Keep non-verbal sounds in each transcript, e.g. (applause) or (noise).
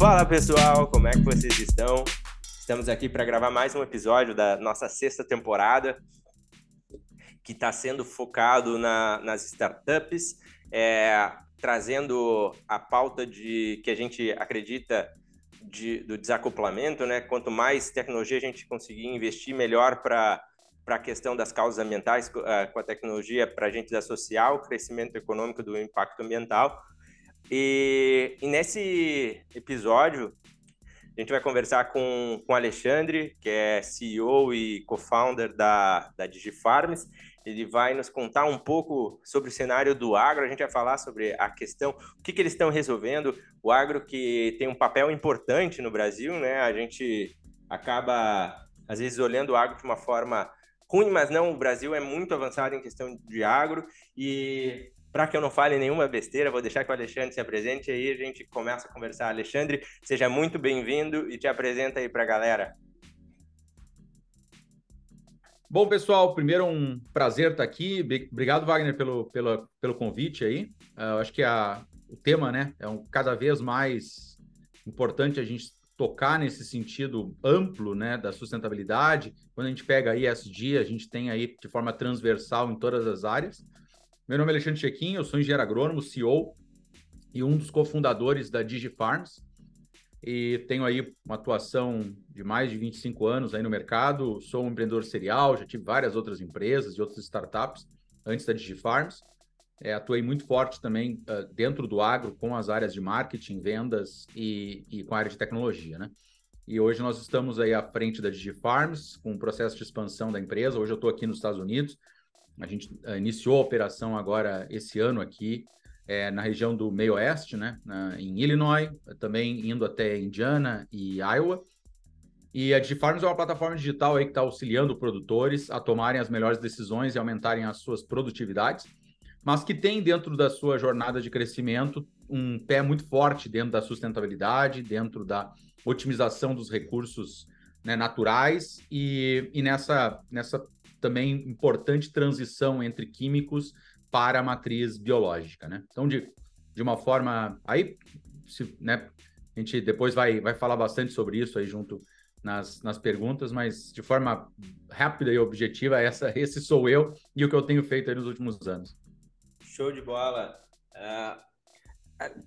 Fala pessoal, como é que vocês estão? Estamos aqui para gravar mais um episódio da nossa sexta temporada, que está sendo focado na, nas startups, é, trazendo a pauta de que a gente acredita de, do desacoplamento, né? Quanto mais tecnologia a gente conseguir investir, melhor para para a questão das causas ambientais uh, com a tecnologia para a gente associar o crescimento econômico do impacto ambiental. E, e, nesse episódio, a gente vai conversar com o Alexandre, que é CEO e co-founder da, da DigiFarms. Ele vai nos contar um pouco sobre o cenário do agro, a gente vai falar sobre a questão, o que, que eles estão resolvendo, o agro que tem um papel importante no Brasil, né? A gente acaba, às vezes, olhando o agro de uma forma ruim, mas não, o Brasil é muito avançado em questão de agro e para que eu não fale nenhuma besteira, vou deixar que o Alexandre se apresente e aí a gente começa a conversar. Alexandre, seja muito bem-vindo e te apresenta aí para a galera. Bom, pessoal, primeiro um prazer estar aqui. Obrigado, Wagner, pelo, pelo, pelo convite aí. Uh, acho que a, o tema né, é um, cada vez mais importante a gente tocar nesse sentido amplo né, da sustentabilidade. Quando a gente pega aí ESG, a gente tem aí de forma transversal em todas as áreas. Meu nome é Alexandre Chequim, eu sou engenheiro agrônomo, CEO e um dos cofundadores da DigiFarms. E tenho aí uma atuação de mais de 25 anos aí no mercado. Sou um empreendedor serial, já tive várias outras empresas e outras startups antes da DigiFarms. É, atuei muito forte também uh, dentro do agro com as áreas de marketing, vendas e, e, com a área de tecnologia, né? E hoje nós estamos aí à frente da DigiFarms, com o processo de expansão da empresa. Hoje eu estou aqui nos Estados Unidos. A gente uh, iniciou a operação agora esse ano aqui é, na região do meio oeste, né? Na, em Illinois, também indo até Indiana e Iowa. E a DigiFarms é uma plataforma digital aí que está auxiliando produtores a tomarem as melhores decisões e aumentarem as suas produtividades mas que tem dentro da sua jornada de crescimento um pé muito forte dentro da sustentabilidade, dentro da otimização dos recursos né, naturais e, e nessa, nessa também importante transição entre químicos para a matriz biológica. Né? Então, de, de uma forma. Aí, se, né, a gente depois vai, vai falar bastante sobre isso aí junto nas, nas perguntas, mas de forma rápida e objetiva, essa, (laughs) esse sou eu e o que eu tenho feito nos últimos anos. Show de bola. Uh,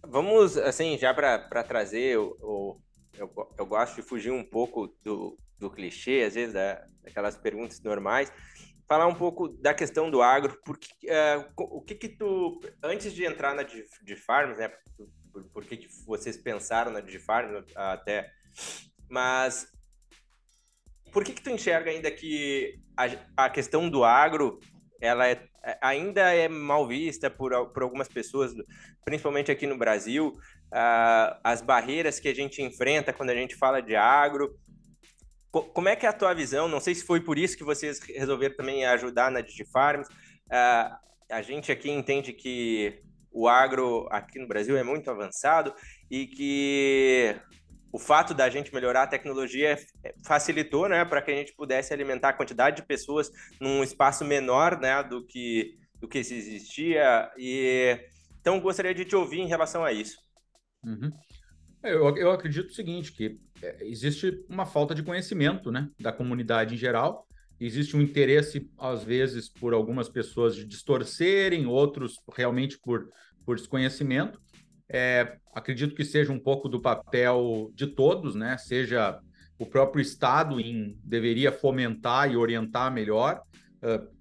vamos, assim, já para trazer o, eu, eu gosto de fugir um pouco do, do clichê, às vezes, da, daquelas perguntas normais, falar um pouco da questão do agro, porque uh, o que que tu, antes de entrar na DigiFarms, né, por, por, que, que vocês pensaram na DigiFarms até, mas por que que tu enxerga ainda que a, a questão do agro ela é, ainda é mal vista por, por algumas pessoas, principalmente aqui no Brasil, uh, as barreiras que a gente enfrenta quando a gente fala de agro. Como é que é a tua visão? Não sei se foi por isso que vocês resolveram também ajudar na DigiFarms. Uh, a gente aqui entende que o agro aqui no Brasil é muito avançado e que o fato da gente melhorar a tecnologia é, facilitou, né, para que a gente pudesse alimentar a quantidade de pessoas num espaço menor, né, do que do que existia. E então gostaria de te ouvir em relação a isso. Uhum. É, eu, eu acredito o seguinte, que é, existe uma falta de conhecimento, né, da comunidade em geral. Existe um interesse, às vezes, por algumas pessoas de distorcerem, outros realmente por, por desconhecimento. É, acredito que seja um pouco do papel de todos, né? Seja o próprio Estado em deveria fomentar e orientar melhor uh,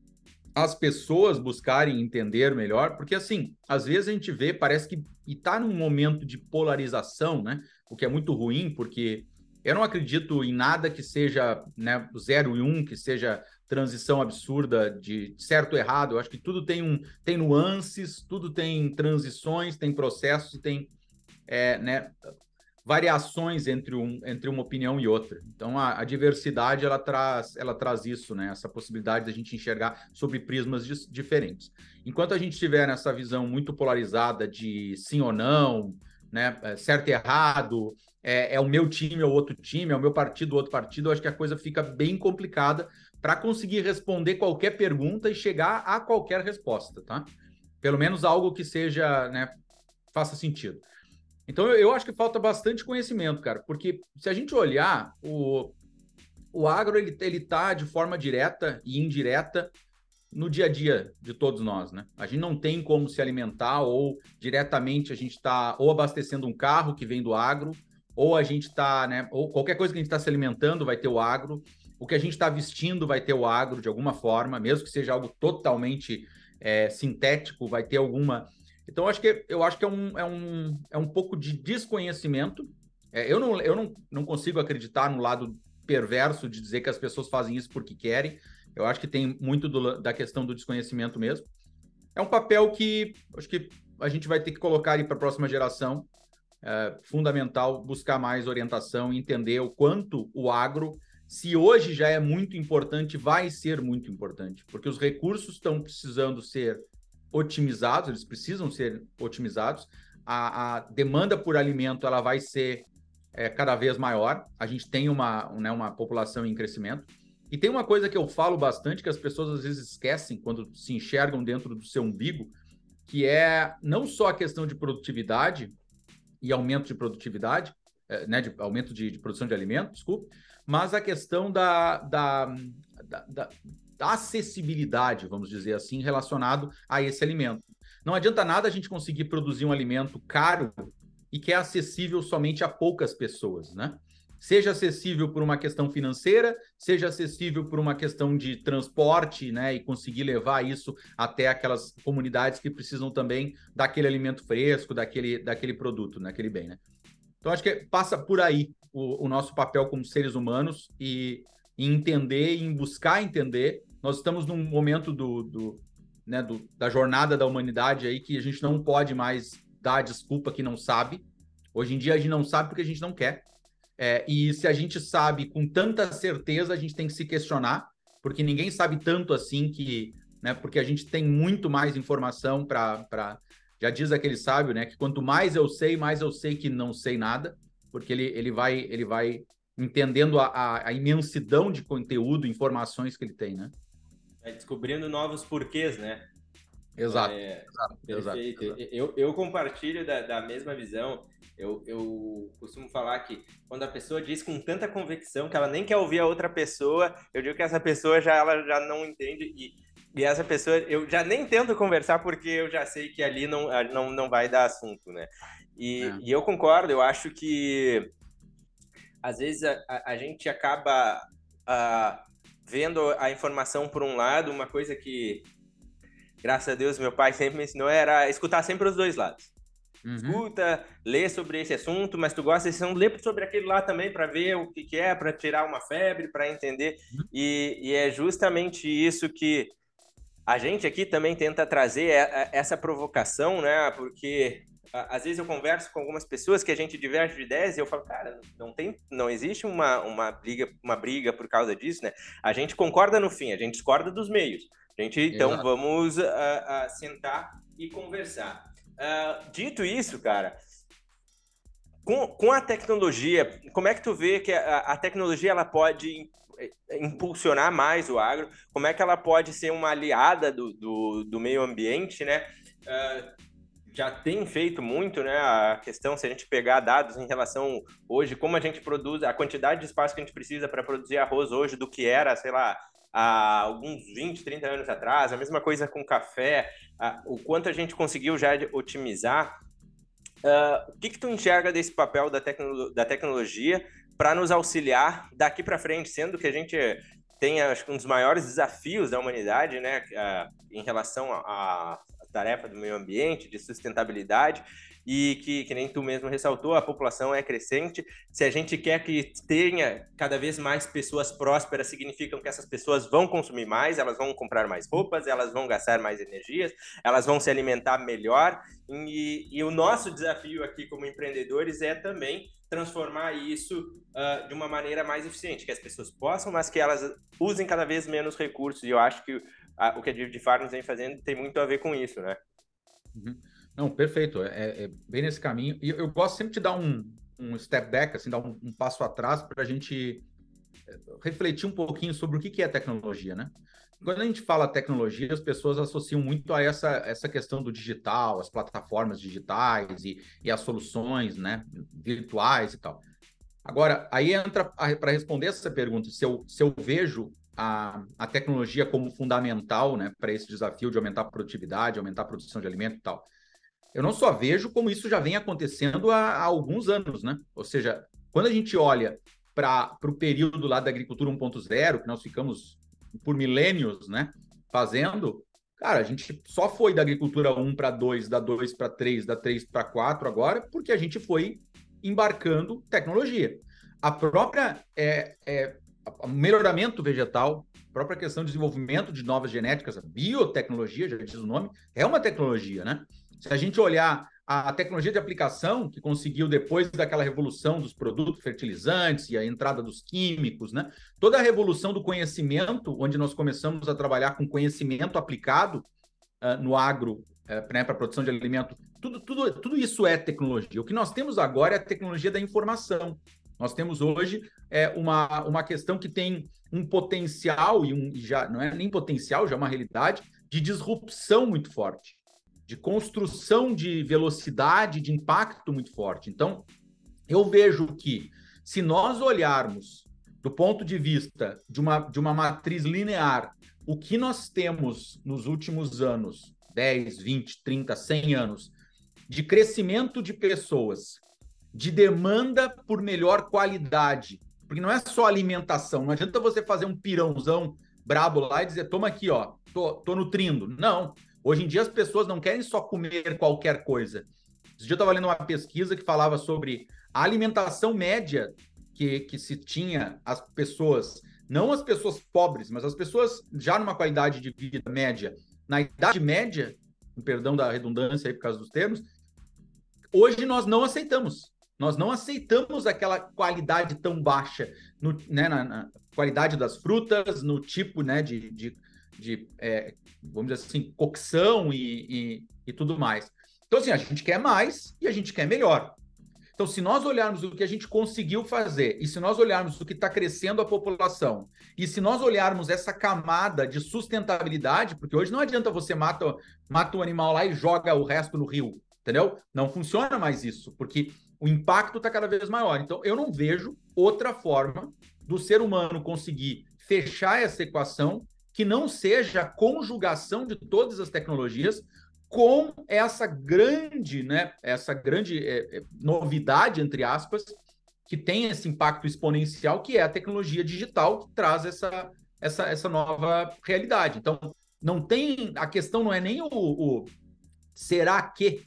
as pessoas buscarem entender melhor, porque assim, às vezes a gente vê, parece que está num momento de polarização, né? O que é muito ruim, porque eu não acredito em nada que seja né, zero e um, que seja transição absurda de certo e errado. Eu acho que tudo tem um tem nuances, tudo tem transições, tem processos, tem é, né, variações entre, um, entre uma opinião e outra. Então a, a, diversidade ela traz ela traz isso, né? Essa possibilidade da gente enxergar sobre prismas diferentes. Enquanto a gente tiver nessa visão muito polarizada de sim ou não, né, é, certo e errado, é, é o meu time ou outro time, é o meu partido ou outro partido, eu acho que a coisa fica bem complicada para conseguir responder qualquer pergunta e chegar a qualquer resposta, tá? Pelo menos algo que seja, né, faça sentido. Então, eu, acho que falta bastante conhecimento, cara, porque se a gente olhar, o, o agro ele, ele tá de forma direta e indireta no dia a dia de todos nós, né? A gente não tem como se alimentar ou diretamente a gente está ou abastecendo um carro que vem do agro, ou a gente está, né? Ou qualquer coisa que a gente está se alimentando vai ter o agro, o que a gente está vestindo vai ter o agro de alguma forma, mesmo que seja algo totalmente é, sintético, vai ter alguma. Então, eu acho que eu acho que é um, é um, é um pouco de desconhecimento. É, eu não, eu não, não consigo acreditar no lado perverso de dizer que as pessoas fazem isso porque querem. Eu acho que tem muito do, da questão do desconhecimento mesmo. É um papel que acho que a gente vai ter que colocar para a próxima geração. É fundamental buscar mais orientação, entender o quanto o agro, se hoje já é muito importante, vai ser muito importante, porque os recursos estão precisando ser otimizados, eles precisam ser otimizados. A, a demanda por alimento ela vai ser é, cada vez maior. A gente tem uma, né, uma população em crescimento. E tem uma coisa que eu falo bastante que as pessoas às vezes esquecem quando se enxergam dentro do seu umbigo, que é não só a questão de produtividade e aumento de produtividade, é, né, de aumento de, de, produção de alimentos, desculpe, mas a questão da, da, da, da acessibilidade, vamos dizer assim, relacionado a esse alimento. Não adianta nada a gente conseguir produzir um alimento caro e que é acessível somente a poucas pessoas, né? seja acessível por uma questão financeira, seja acessível por uma questão de transporte, né, e conseguir levar isso até aquelas comunidades que precisam também daquele alimento fresco, daquele, daquele produto, daquele bem, né? Então acho que passa por aí o, o nosso papel como seres humanos e, e entender, em buscar entender. Nós estamos num momento do, do, né, do, da jornada da humanidade aí que a gente não pode mais dar desculpa que não sabe. Hoje em dia a gente não sabe porque a gente não quer. É, e se a gente sabe com tanta certeza, a gente tem que se questionar, porque ninguém sabe tanto assim que, né? Porque a gente tem muito mais informação para. Já diz aquele sábio, né? Que quanto mais eu sei, mais eu sei que não sei nada, porque ele, ele vai ele vai entendendo a, a, a imensidão de conteúdo, informações que ele tem, né? É descobrindo novos porquês, né? Exato. É, exato perfeito. Exato. Eu, eu compartilho da, da mesma visão. Eu, eu costumo falar que quando a pessoa diz com tanta convicção que ela nem quer ouvir a outra pessoa, eu digo que essa pessoa já, ela já não entende e, e essa pessoa, eu já nem tento conversar porque eu já sei que ali não, não, não vai dar assunto, né? E, é. e eu concordo, eu acho que às vezes a, a, a gente acaba a, vendo a informação por um lado, uma coisa que, graças a Deus, meu pai sempre me ensinou era escutar sempre os dois lados. Uhum. Escuta, lê sobre esse assunto, mas tu gosta desse assunto, lê sobre aquele lá também para ver o que, que é, para tirar uma febre, para entender. Uhum. E, e, é justamente isso que a gente aqui também tenta trazer é, é, essa provocação, né? Porque às vezes eu converso com algumas pessoas que a gente diverge de ideias e eu falo, cara, não tem, não existe uma, uma briga, uma briga por causa disso, né? A gente concorda no fim, a gente discorda dos meios. A gente, então, Exato. vamos uh, uh, sentar e conversar. Uh, dito isso, cara, com, com a tecnologia, como é que tu vê que a, a tecnologia ela pode impulsionar mais o agro? Como é que ela pode ser uma aliada do, do, do meio ambiente, né? Uh, já tem feito muito, né? A questão, se a gente pegar dados em relação hoje, como a gente produz, a quantidade de espaço que a gente precisa para produzir arroz hoje do que era, sei lá, há alguns 20, 30 anos atrás, a mesma coisa com café, o quanto a gente conseguiu já otimizar. Uh, o que, que tu enxerga desse papel da, tecno da tecnologia para nos auxiliar daqui para frente, sendo que a gente tem acho um dos maiores desafios da humanidade, né, uh, em relação a, tarefa do meio ambiente, de sustentabilidade, e que, que nem tu mesmo ressaltou, a população é crescente. Se a gente quer que tenha cada vez mais pessoas prósperas, significam que essas pessoas vão consumir mais, elas vão comprar mais roupas, elas vão gastar mais energias, elas vão se alimentar melhor. E, e o nosso desafio aqui como empreendedores é também transformar isso uh, de uma maneira mais eficiente, que as pessoas possam, mas que elas usem cada vez menos recursos. E eu acho que a, o que a Div Farms vem fazendo tem muito a ver com isso, né? Uhum. Não, perfeito. É, é, bem nesse caminho. E eu, eu, gosto sempre de dar um, um step back, assim, dar um, um passo atrás para a gente é, refletir um pouquinho sobre o que, que é tecnologia, né? quando a gente fala tecnologia, as pessoas associam muito a essa, essa questão do digital, as plataformas digitais e, e as soluções né, virtuais e tal. Agora, aí entra para responder essa pergunta, se eu, se eu vejo a, a tecnologia como fundamental né, para esse desafio de aumentar a produtividade, aumentar a produção de alimento e tal. Eu não só vejo como isso já vem acontecendo há, há alguns anos, né? Ou seja, quando a gente olha para o período lá da agricultura 1.0, que nós ficamos por milênios, né, fazendo, cara, a gente só foi da agricultura 1 para 2, da 2 para 3, da 3 para 4 agora, porque a gente foi embarcando tecnologia. A própria é, é, melhoramento vegetal, própria questão de desenvolvimento de novas genéticas, biotecnologia, já diz o nome, é uma tecnologia, né? Se a gente olhar a tecnologia de aplicação que conseguiu depois daquela revolução dos produtos fertilizantes e a entrada dos químicos, né? Toda a revolução do conhecimento, onde nós começamos a trabalhar com conhecimento aplicado uh, no agro uh, né, para a produção de alimento, tudo, tudo, tudo isso é tecnologia. O que nós temos agora é a tecnologia da informação. Nós temos hoje é, uma, uma questão que tem um potencial, e um, já não é nem potencial, já é uma realidade, de disrupção muito forte, de construção de velocidade, de impacto muito forte. Então, eu vejo que se nós olharmos do ponto de vista de uma, de uma matriz linear, o que nós temos nos últimos anos, 10, 20, 30, 100 anos, de crescimento de pessoas de demanda por melhor qualidade. Porque não é só alimentação, não adianta você fazer um pirãozão brabo lá e dizer, toma aqui, ó, tô, tô nutrindo. Não. Hoje em dia as pessoas não querem só comer qualquer coisa. Esse dia eu estava lendo uma pesquisa que falava sobre a alimentação média que, que se tinha as pessoas, não as pessoas pobres, mas as pessoas já numa qualidade de vida média, na idade média, perdão da redundância aí por causa dos termos, hoje nós não aceitamos. Nós não aceitamos aquela qualidade tão baixa no, né, na, na, qualidade das frutas, no tipo né, de, de, de é, vamos dizer assim, cocção e, e, e tudo mais. Então, assim, a gente quer mais e a gente quer melhor. Então, se nós olharmos o que a gente conseguiu fazer, e se nós olharmos o que está crescendo a população, e se nós olharmos essa camada de sustentabilidade, porque hoje não adianta você mata, mata o animal lá e joga o resto no rio, entendeu? Não funciona mais isso, porque o impacto está cada vez maior. Então, eu não vejo outra forma do ser humano conseguir fechar essa equação que não seja a conjugação de todas as tecnologias com essa grande, né, essa grande é, é, novidade, entre aspas, que tem esse impacto exponencial, que é a tecnologia digital, que traz essa, essa, essa nova realidade. Então, não tem. A questão não é nem o, o será que,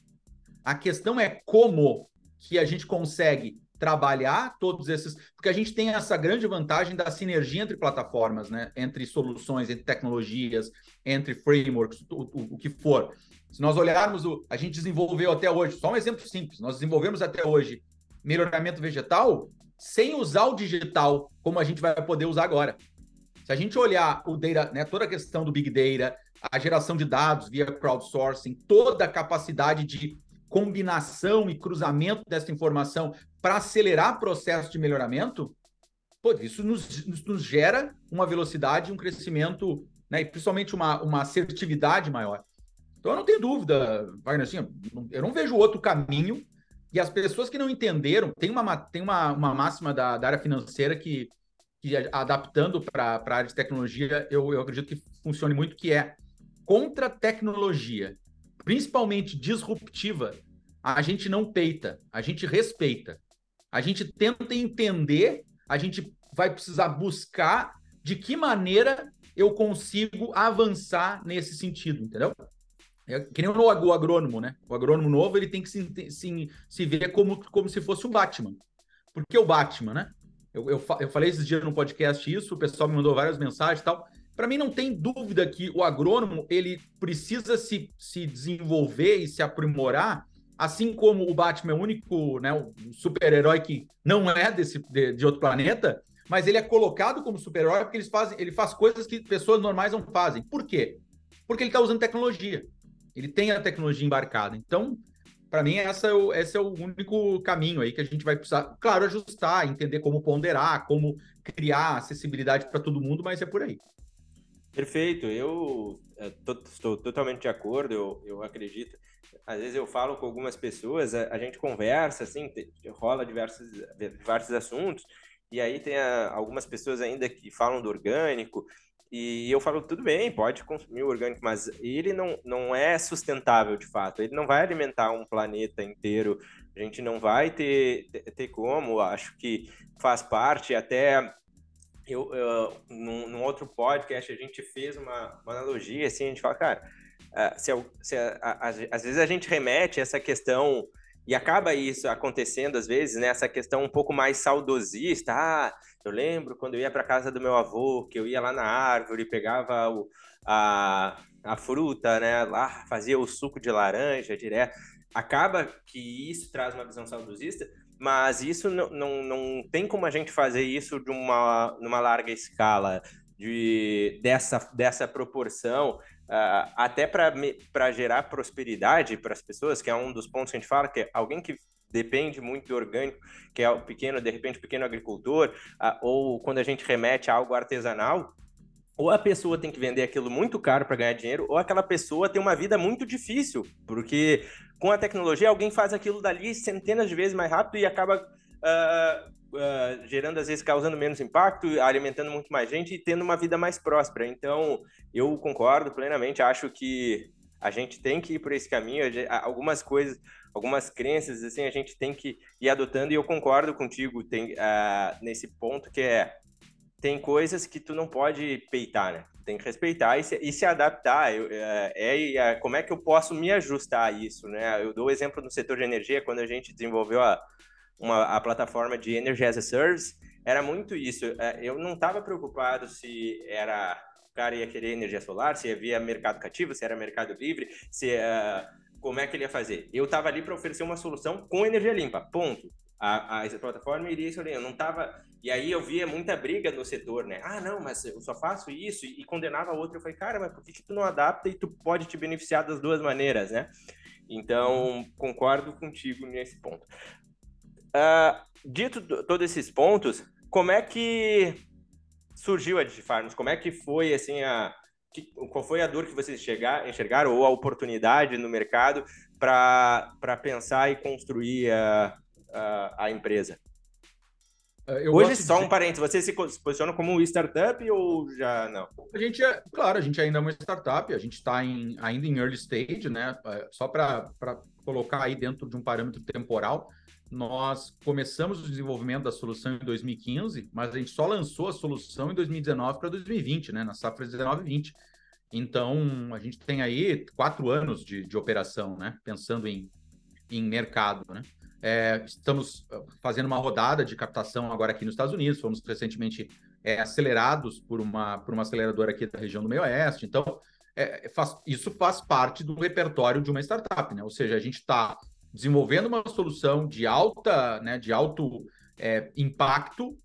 a questão é como que a gente consegue trabalhar todos esses, porque a gente tem essa grande vantagem da sinergia entre plataformas, né? Entre soluções, entre tecnologias, entre frameworks, o, o, o que for. Se nós olharmos o, a gente desenvolveu até hoje, só um exemplo simples, nós desenvolvemos até hoje melhoramento vegetal sem usar o digital como a gente vai poder usar agora. Se a gente olhar o data, né, toda a questão do big data, a geração de dados via crowdsourcing, toda a capacidade de combinação e cruzamento dessa informação para acelerar processo de melhoramento, pô, isso nos, nos, gera uma velocidade, um crescimento, né, e principalmente uma, uma assertividade maior. Então eu não tenho dúvida, Wagner, assim, eu não vejo outro caminho. E as pessoas que não entenderam, tem uma, tem uma, uma máxima da, da área financeira que, que adaptando para a área de tecnologia, eu, eu acredito que funcione muito, que é contra tecnologia principalmente disruptiva, a gente não peita, a gente respeita. A gente tenta entender, a gente vai precisar buscar de que maneira eu consigo avançar nesse sentido, entendeu? É que nem o agrônomo, né? O agrônomo novo ele tem que se, se, se ver como, como se fosse o Batman. Por que o Batman, né? Eu, eu, eu falei esses dias no podcast isso, o pessoal me mandou várias mensagens e tal. Para mim, não tem dúvida que o agrônomo ele precisa se, se desenvolver e se aprimorar, assim como o Batman é o único né, super-herói que não é desse, de, de outro planeta, mas ele é colocado como super-herói porque eles fazem, ele faz coisas que pessoas normais não fazem. Por quê? Porque ele está usando tecnologia. Ele tem a tecnologia embarcada. Então, para mim, essa é o, esse é o único caminho aí que a gente vai precisar, claro, ajustar, entender como ponderar, como criar acessibilidade para todo mundo, mas é por aí. Perfeito, eu estou totalmente de acordo, eu, eu acredito. Às vezes eu falo com algumas pessoas, a, a gente conversa, assim, rola diversos, diversos assuntos, e aí tem a, algumas pessoas ainda que falam do orgânico, e eu falo, tudo bem, pode consumir o orgânico, mas ele não, não é sustentável de fato. Ele não vai alimentar um planeta inteiro. A gente não vai ter, ter, ter como. Acho que faz parte. Até eu, eu num, num, outro podcast a gente fez uma, uma, analogia assim. A gente fala, cara, uh, se, se a, a, às vezes a gente remete essa questão e acaba isso acontecendo às vezes, né? Essa questão um pouco mais saudosista. Ah, eu lembro quando eu ia para casa do meu avô, que eu ia lá na árvore, pegava o, a, a fruta, né? Lá fazia o suco de laranja direto. Acaba que isso traz uma visão saudosista, mas isso não, não, não tem como a gente fazer isso de uma numa larga escala, de, dessa, dessa proporção, uh, até para gerar prosperidade para as pessoas, que é um dos pontos que a gente fala, que é alguém que depende muito do orgânico, que é o pequeno, de repente, pequeno agricultor, uh, ou quando a gente remete a algo artesanal, ou a pessoa tem que vender aquilo muito caro para ganhar dinheiro, ou aquela pessoa tem uma vida muito difícil, porque com a tecnologia alguém faz aquilo dali centenas de vezes mais rápido e acaba uh, uh, gerando, às vezes, causando menos impacto, alimentando muito mais gente e tendo uma vida mais próspera. Então, eu concordo plenamente, acho que a gente tem que ir por esse caminho, algumas coisas, algumas crenças, assim, a gente tem que ir adotando, e eu concordo contigo tem, uh, nesse ponto, que é, tem coisas que tu não pode peitar, né? Tem que respeitar e se, e se adaptar. Eu, é, é, é, como é que eu posso me ajustar a isso, né? Eu dou o exemplo no setor de energia, quando a gente desenvolveu a, uma, a plataforma de Energy as a Service, era muito isso. É, eu não estava preocupado se era o cara ia querer energia solar, se havia mercado cativo, se era mercado livre, se uh, como é que ele ia fazer. Eu estava ali para oferecer uma solução com energia limpa, ponto. A, a plataforma iria isso ali. Eu não estava. E aí eu via muita briga no setor, né? Ah, não, mas eu só faço isso e, e condenava a outra. Eu falei, cara, mas por que, que tu não adapta e tu pode te beneficiar das duas maneiras, né? Então, concordo contigo nesse ponto. Uh, dito todos esses pontos, como é que surgiu a DigiFarms? Como é que foi assim a que, qual foi a dor que vocês chegar, enxergaram ou a oportunidade no mercado para pensar e construir a, a, a empresa? É, eu Hoje, só um parênteses, você se posiciona como uma startup ou já não? A gente é, claro, a gente ainda é uma startup, a gente está ainda em early stage, né? É, só para colocar aí dentro de um parâmetro temporal, nós começamos o desenvolvimento da solução em 2015, mas a gente só lançou a solução em 2019 para 2020, né? Na safra 19 e 20. Então, a gente tem aí quatro anos de, de operação, né? Pensando em, em mercado, né? É, estamos uh, fazendo uma rodada de captação agora aqui nos Estados Unidos, fomos recentemente é, acelerados por uma, por uma aceleradora aqui da região do meio oeste. Então, é, faz, isso faz parte do repertório de uma startup, né? Ou seja, a gente está desenvolvendo uma solução de alta, né, de alto é, impacto,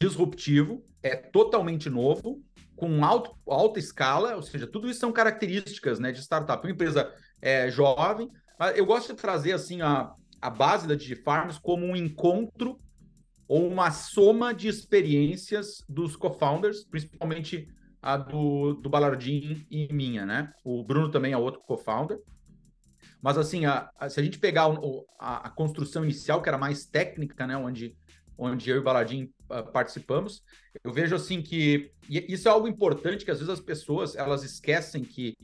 disruptivo, é totalmente novo, com alto, alta escala, ou seja, tudo isso são características né, de startup. Uma empresa é, jovem, eu gosto de trazer assim a, a base da DigiFarms como um encontro ou uma soma de experiências dos co-founders, principalmente a do, do Balardim e minha, né? O Bruno também é outro co-founder. Mas, assim, a, a, se a gente pegar o, a, a, construção inicial, que era mais técnica, né, onde, onde eu e o Baladim uh, participamos, eu vejo, assim, que isso é algo importante, que às vezes as pessoas, elas esquecem que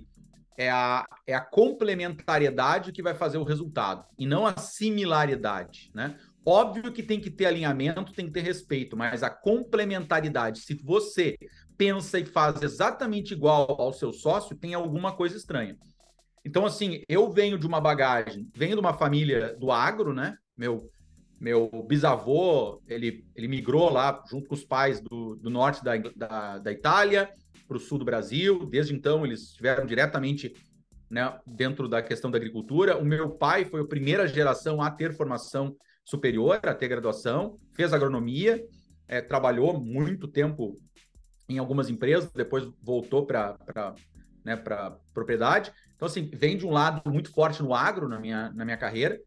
é a, é a complementariedade que vai fazer o resultado, e não a similaridade, né? Óbvio que tem que ter alinhamento, tem que ter respeito, mas a complementaridade, se você pensa e faz exatamente igual ao seu sócio, tem alguma coisa estranha. Então, assim, eu venho de uma bagagem, venho de uma família do agro, né? Meu, meu bisavô, ele, ele migrou lá junto com os pais do, do norte da, da, da Itália para o sul do Brasil. Desde então, eles estiveram diretamente né, dentro da questão da agricultura. O meu pai foi a primeira geração a ter formação superior, a ter graduação, fez agronomia, é, trabalhou muito tempo em algumas empresas, depois voltou para né, propriedade. Então, assim, vem de um lado muito forte no agro na minha, na minha carreira.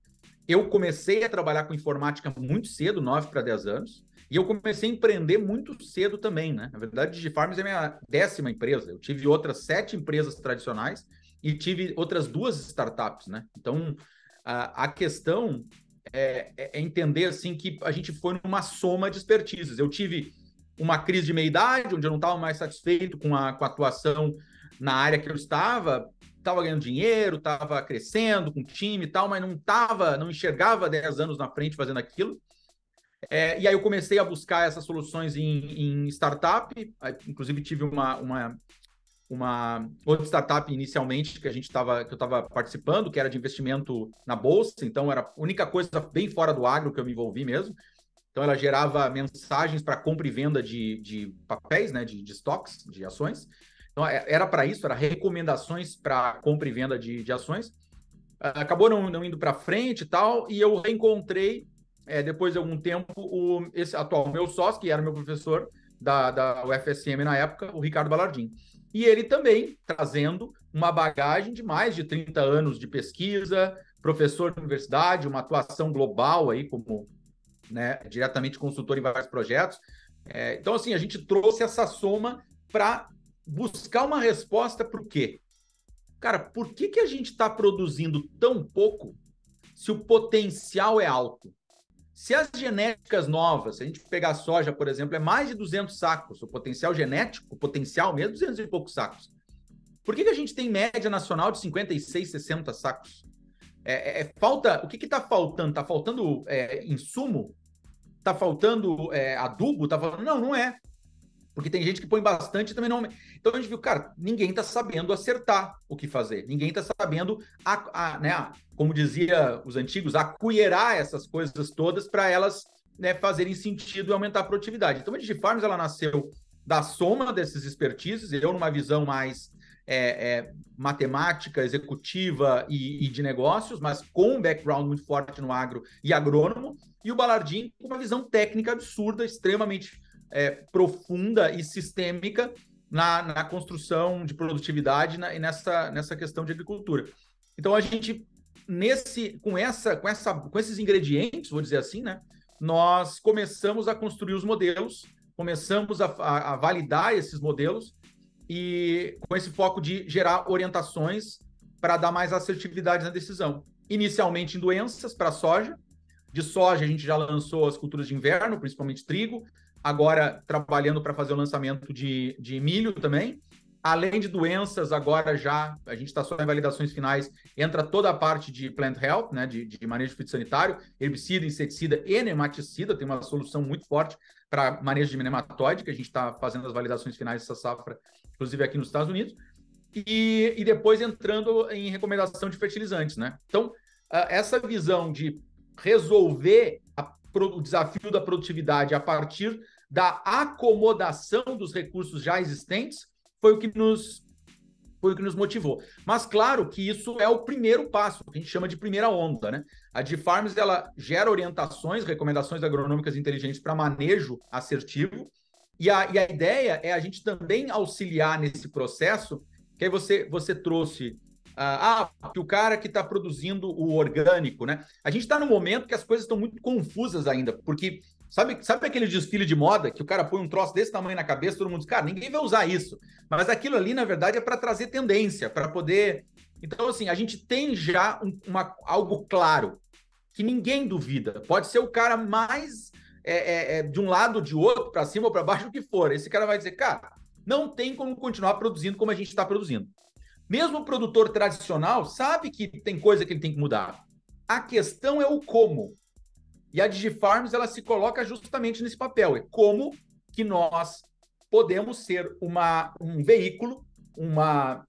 Eu comecei a trabalhar com informática muito cedo, 9 para 10 anos, E eu comecei a empreender muito cedo também, né? Na verdade, DigiFarms é a minha décima empresa. Eu tive outras sete empresas tradicionais e tive outras duas startups, né? Então, a, a questão é, é, entender, assim, que a gente foi numa soma de expertises. Eu tive uma crise de meia-idade, onde eu não estava mais satisfeito com a, com a atuação na área que eu estava, estava ganhando dinheiro, estava crescendo com o time e tal, mas não estava, não enxergava 10 anos na frente fazendo aquilo. É, e aí eu comecei a buscar essas soluções em, em startup, inclusive tive uma, uma, uma outra startup inicialmente que a gente estava que eu estava participando, que era de investimento na bolsa, então era a única coisa bem fora do agro que eu me envolvi mesmo. Então ela gerava mensagens para compra e venda de, de papéis, né, de, de estoques, de ações. Então é, era para isso, era recomendações para compra e venda de, de ações. Acabou não, não indo para frente e tal, e eu reencontrei é, depois de algum tempo, o, esse atual meu sócio, que era meu professor da, da UFSM na época, o Ricardo Balardim. E ele também trazendo uma bagagem de mais de 30 anos de pesquisa, professor de universidade, uma atuação global aí como né, diretamente consultor em vários projetos. É, então, assim, a gente trouxe essa soma para buscar uma resposta para o quê? Cara, por que, que a gente está produzindo tão pouco se o potencial é alto? Se as genéticas novas, se a gente pegar soja, por exemplo, é mais de 200 sacos, o potencial genético, o potencial mesmo, 200 e poucos sacos. Por que, que a gente tem média nacional de 56, 60 sacos? É, é, é falta, o que está faltando? Está faltando é, insumo? Está faltando é, adubo? Tá faltando... Não, não é. Porque tem gente que põe bastante e também não. Então a gente viu, cara, ninguém está sabendo acertar o que fazer. Ninguém está sabendo, a, a, né, como dizia os antigos, acuierar essas coisas todas para elas né, fazerem sentido e aumentar a produtividade. Então a DigiFarms ela nasceu da soma desses expertises, eu numa visão mais é, é, matemática, executiva e, e, de negócios, mas com um background muito forte no agro e agrônomo, e o Balardim com uma visão técnica absurda, extremamente é, profunda e sistêmica na, na construção de produtividade na, e nessa, nessa questão de agricultura. Então a gente nesse com essa com essa com esses ingredientes, vou dizer assim, né, nós começamos a construir os modelos, começamos a, a, a validar esses modelos e com esse foco de gerar orientações para dar mais assertividade na decisão. Inicialmente em doenças para soja, de soja a gente já lançou as culturas de inverno, principalmente trigo, agora trabalhando para fazer o lançamento de, de milho também. Além de doenças, agora já a gente está só em validações finais, entra toda a parte de plant health, né, de, de manejo fitossanitário, herbicida, inseticida e nematicida, tem uma solução muito forte para manejo de nematóide, que a gente está fazendo as validações finais dessa safra, inclusive aqui nos Estados Unidos, e, e depois entrando em recomendação de fertilizantes, né? Então, essa visão de resolver a, o desafio da produtividade a partir da acomodação dos recursos já existentes foi o que nos foi o que nos motivou. Mas claro que isso é o primeiro passo, que a gente chama de primeira onda, né? A de Farms ela gera orientações, recomendações agronômicas inteligentes para manejo assertivo. E a, e a ideia é a gente também auxiliar nesse processo, que aí você, você trouxe ah, ah, que o cara que está produzindo o orgânico, né? A gente está no momento que as coisas estão muito confusas ainda, porque Sabe, sabe aquele desfile de moda que o cara põe um troço desse tamanho na cabeça, todo mundo diz, cara, ninguém vai usar isso. Mas aquilo ali, na verdade, é para trazer tendência, para poder. Então, assim, a gente tem já um, uma, algo claro, que ninguém duvida. Pode ser o cara mais é, é, é, de um lado, de outro, para cima ou para baixo, o que for. Esse cara vai dizer, cara, não tem como continuar produzindo como a gente está produzindo. Mesmo o produtor tradicional sabe que tem coisa que ele tem que mudar. A questão é o como. E a DigiFarms ela se coloca justamente nesse papel. É como que nós podemos ser uma, um veículo, uma,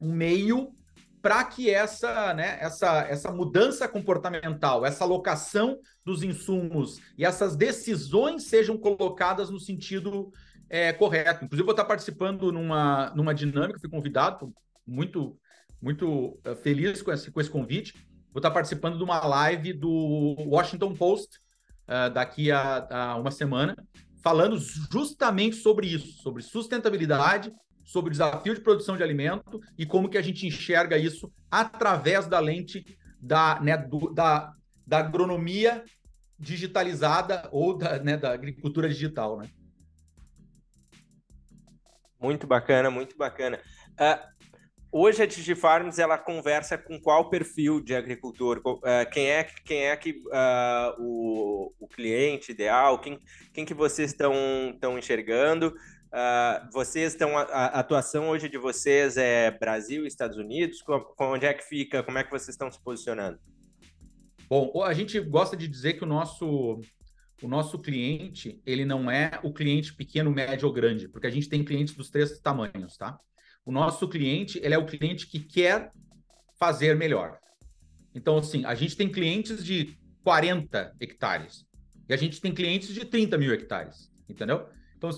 um meio para que essa, né, essa, essa mudança comportamental, essa alocação dos insumos e essas decisões sejam colocadas no sentido é, correto. Inclusive, vou estar participando numa, numa dinâmica, fui convidado, muito, muito uh, feliz com esse, com esse convite, vou estar participando de uma live do Washington Post uh, daqui a, a, uma semana, falando justamente sobre isso, sobre sustentabilidade, sobre o desafio de produção de alimento e como que a gente enxerga isso através da lente da, né, do, da, da agronomia digitalizada ou da, né, da agricultura digital, né? Muito bacana, muito bacana. Uh, hoje a DigiFarms ela conversa com qual perfil de agricultor? Uh, quem é quem é que uh, o, o cliente ideal? Quem, quem que vocês estão estão enxergando? vocês estão a, a, atuação hoje de vocês é Brasil, Estados Unidos? Com, onde é que fica? Como é que vocês estão se posicionando? Bom, a gente gosta de dizer que o nosso o nosso cliente, ele não é o cliente pequeno, médio ou grande, porque a gente tem clientes dos três tamanhos, tá? O nosso cliente, ele é o cliente que quer fazer melhor. Então, assim, a gente tem clientes de 40 hectares e a gente tem clientes de 30 mil hectares, entendeu? Então,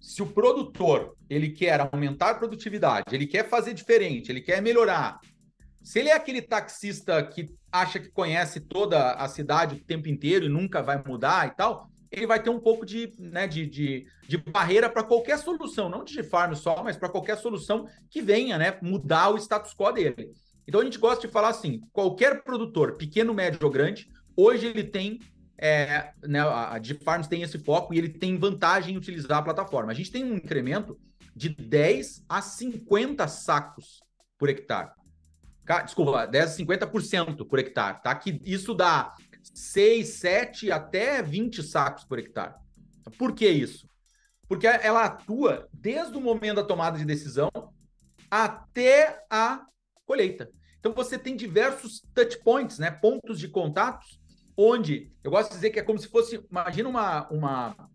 se o produtor, ele quer aumentar a produtividade, ele quer fazer diferente, ele quer melhorar, se ele é aquele taxista que acha que conhece toda a cidade o tempo inteiro e nunca vai mudar e tal, ele vai ter um pouco de, né, de, de, de barreira para qualquer solução, não de farm só, mas para qualquer solução que venha né, mudar o status quo dele. Então a gente gosta de falar assim: qualquer produtor, pequeno, médio ou grande, hoje ele tem. É, né, a Farms tem esse foco e ele tem vantagem em utilizar a plataforma. A gente tem um incremento de 10 a 50 sacos por hectare. Desculpa, 10 a 50% por hectare, tá? Que isso dá 6, 7 até 20 sacos por hectare. Por que isso? Porque ela atua desde o momento da tomada de decisão até a colheita. Então você tem diversos touch points, né? Pontos de contatos, onde eu gosto de dizer que é como se fosse, imagina uma, uma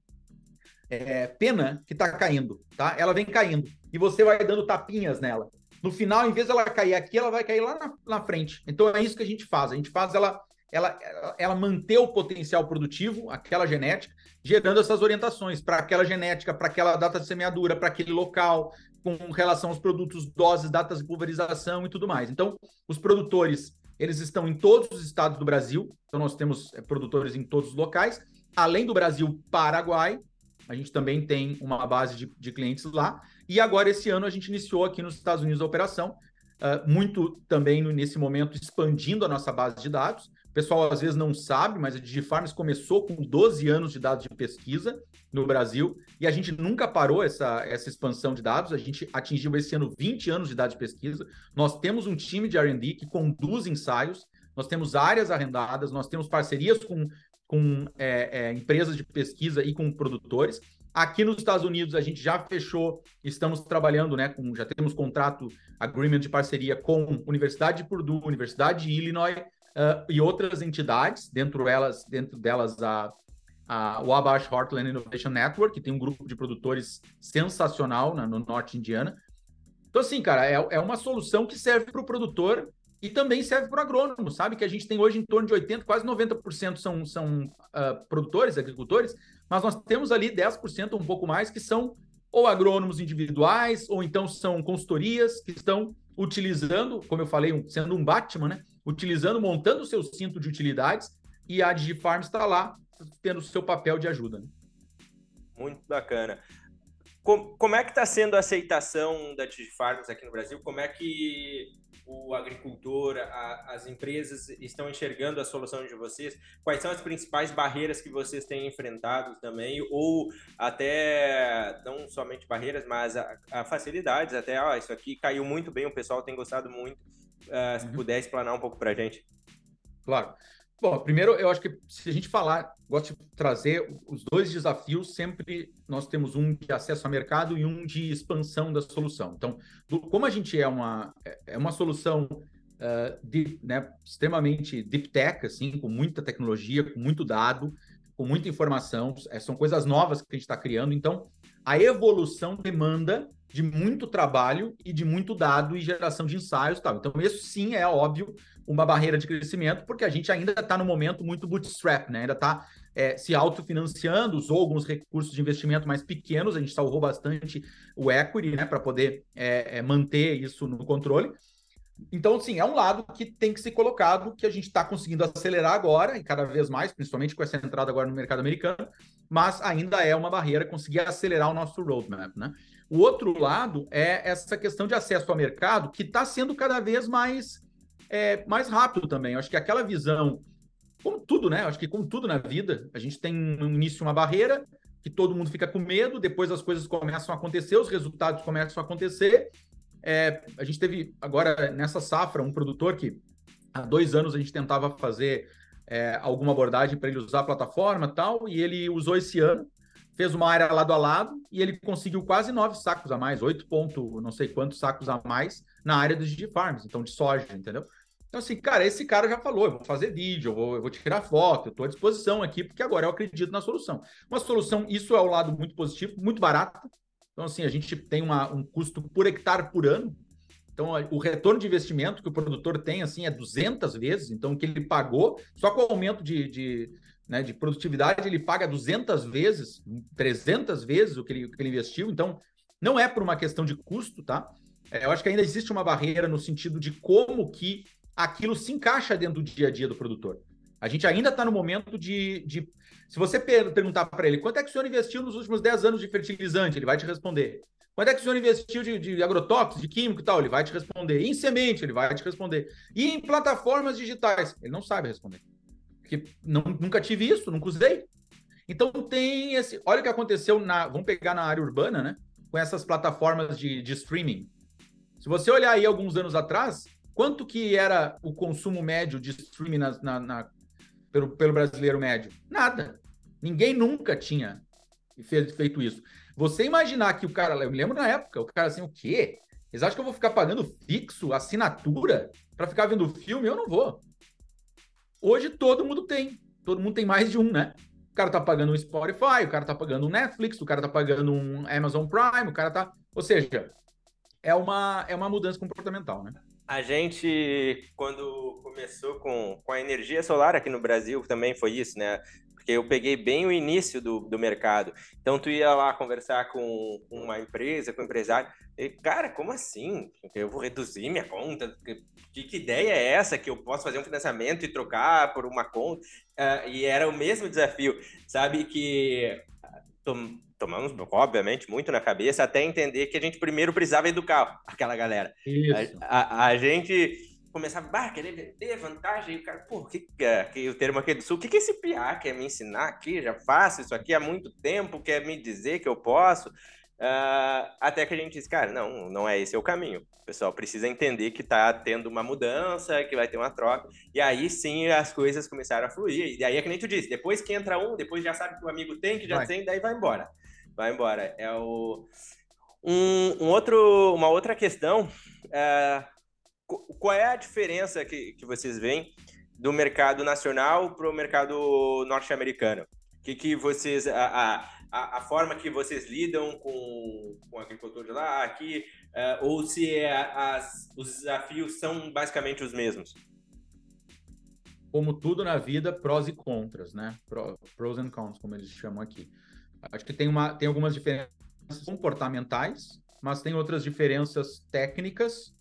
é, pena que está caindo, tá? Ela vem caindo e você vai dando tapinhas nela. No final, em vez dela cair aqui, ela vai cair lá na, na frente. Então é isso que a gente faz. A gente faz ela, ela, ela manter o potencial produtivo, aquela genética, gerando essas orientações para aquela genética, para aquela data de semeadura, para aquele local, com relação aos produtos, doses, datas de pulverização e tudo mais. Então, os produtores, eles estão em todos os estados do Brasil. Então, nós temos é, produtores em todos os locais. Além do Brasil, Paraguai, a gente também tem uma base de, de clientes lá. E agora, esse ano, a gente iniciou aqui nos Estados Unidos a operação, uh, muito também nesse momento expandindo a nossa base de dados. O pessoal às vezes não sabe, mas a DigiFarms começou com 12 anos de dados de pesquisa no Brasil e a gente nunca parou essa, essa expansão de dados. A gente atingiu esse ano 20 anos de dados de pesquisa. Nós temos um time de RD que conduz ensaios, nós temos áreas arrendadas, nós temos parcerias com, com é, é, empresas de pesquisa e com produtores. Aqui nos Estados Unidos, a gente já fechou, estamos trabalhando, né, com, já temos contrato, agreement de parceria com Universidade de Purdue, Universidade de Illinois uh, e outras entidades, dentro, elas, dentro delas a, a Wabash Heartland Innovation Network, que tem um grupo de produtores sensacional né, no norte Indiana. Então, assim, cara, é, é uma solução que serve para o produtor e também serve para o agrônomo, sabe? Que a gente tem hoje em torno de 80%, quase 90% são, são uh, produtores, agricultores, mas nós temos ali 10%, um pouco mais, que são ou agrônomos individuais, ou então são consultorias que estão utilizando, como eu falei, sendo um Batman, né? Utilizando, montando o seu cinto de utilidades, e a DigiFarm está lá tendo o seu papel de ajuda. Né? Muito bacana. Como, como é que está sendo a aceitação da DigiFarms aqui no Brasil? Como é que o agricultor, a, as empresas estão enxergando a solução de vocês? Quais são as principais barreiras que vocês têm enfrentado também? Ou até, não somente barreiras, mas a, a facilidades, até, ó, isso aqui caiu muito bem, o pessoal tem gostado muito. Uh, se uhum. puder explanar um pouco para a gente. Claro. Bom, primeiro, eu acho que se a gente falar, gosto de trazer os dois desafios, sempre nós temos um de acesso ao mercado e um de expansão da solução. Então, do, como a gente é uma, é uma solução uh, de, né, extremamente deep tech, assim, com muita tecnologia, com muito dado, com muita informação, é, são coisas novas que a gente está criando, então a evolução demanda de muito trabalho e de muito dado e geração de ensaios e tal. Então, isso sim é óbvio uma barreira de crescimento, porque a gente ainda está no momento muito bootstrap, né? Ainda está é, se autofinanciando, usou alguns recursos de investimento mais pequenos, a gente salvou bastante o equity, né, para poder é, é, manter isso no controle. Então, sim, é um lado que tem que ser colocado, que a gente está conseguindo acelerar agora, e cada vez mais, principalmente com essa entrada agora no mercado americano, mas ainda é uma barreira conseguir acelerar o nosso roadmap, né? O outro lado é essa questão de acesso ao mercado, que está sendo cada vez mais é, mais rápido também. Eu acho que aquela visão como tudo, né? Acho que como tudo na vida, a gente tem no início uma barreira que todo mundo fica com medo, depois as coisas começam a acontecer, os resultados começam a acontecer. É, a gente teve agora nessa safra um produtor que há dois anos a gente tentava fazer é, alguma abordagem para ele usar a plataforma tal, e ele usou esse ano, fez uma área lado a lado e ele conseguiu quase nove sacos a mais, oito ponto, não sei quantos sacos a mais na área dos Farms, então de soja, entendeu? Então, assim, cara, esse cara já falou: eu vou fazer vídeo, eu vou, eu vou tirar foto, eu estou à disposição aqui, porque agora eu acredito na solução. Uma solução, isso é o lado muito positivo, muito barata. Então, assim, a gente tem uma, um custo por hectare por ano. Então, o retorno de investimento que o produtor tem, assim, é 200 vezes. Então, o que ele pagou, só com o aumento de, de, né, de produtividade, ele paga 200 vezes, 300 vezes o que ele, o que ele investiu. Então, não é por uma questão de custo, tá? É, eu acho que ainda existe uma barreira no sentido de como que aquilo se encaixa dentro do dia a dia do produtor. A gente ainda está no momento de, de. Se você per perguntar para ele quanto é que o senhor investiu nos últimos 10 anos de fertilizante, ele vai te responder. Quanto é que o senhor investiu de, de agrotóxicos, de químico e tal? Ele vai te responder. E em semente, ele vai te responder. E em plataformas digitais? Ele não sabe responder. Porque não, nunca tive isso, nunca usei. Então tem esse. Olha o que aconteceu na. Vamos pegar na área urbana, né? Com essas plataformas de, de streaming. Se você olhar aí alguns anos atrás, Quanto que era o consumo médio de streaming na, na, na, pelo, pelo brasileiro médio? Nada. Ninguém nunca tinha feito isso. Você imaginar que o cara, eu me lembro na época, o cara assim, o quê? Eles acham que eu vou ficar pagando fixo, assinatura, para ficar vendo filme? Eu não vou. Hoje todo mundo tem. Todo mundo tem mais de um, né? O cara tá pagando um Spotify, o cara tá pagando um Netflix, o cara tá pagando um Amazon Prime, o cara tá. Ou seja, é uma, é uma mudança comportamental, né? A gente, quando começou com, com a energia solar aqui no Brasil, também foi isso, né? Porque eu peguei bem o início do, do mercado. Então, tu ia lá conversar com, uma empresa, com um empresário, e, cara, como assim? Eu vou reduzir minha conta? Que, que ideia é essa que eu posso fazer um financiamento e trocar por uma conta? Uh, e era o mesmo desafio, sabe? Que tomamos, obviamente, muito na cabeça até entender que a gente primeiro precisava educar aquela galera. Isso. A, a, a gente começava, bah, querer vender vantagem, e o cara, pô, que, que, o termo aqui do sul, o que, que esse piá quer me ensinar aqui? Já faço isso aqui há muito tempo, quer me dizer que eu posso? Uh, até que a gente disse, cara, não, não é esse o caminho. O pessoal precisa entender que está tendo uma mudança, que vai ter uma troca. E aí sim as coisas começaram a fluir. E aí é que nem tu disse, depois que entra um, depois já sabe que o amigo tem, que já vai. tem, daí vai embora vai embora. É o um, um outro, uma outra questão. É, qual é a diferença que, que vocês veem do mercado nacional para o mercado norte-americano? Que que vocês a, a, a forma que vocês lidam com, com o agricultor de lá aqui é, ou se é, as, os desafios são basicamente os mesmos? Como tudo na vida, prós e contras, né? Pros and cons, como eles chamam aqui. Acho que tem, uma, tem algumas diferenças comportamentais, mas tem outras diferenças técnicas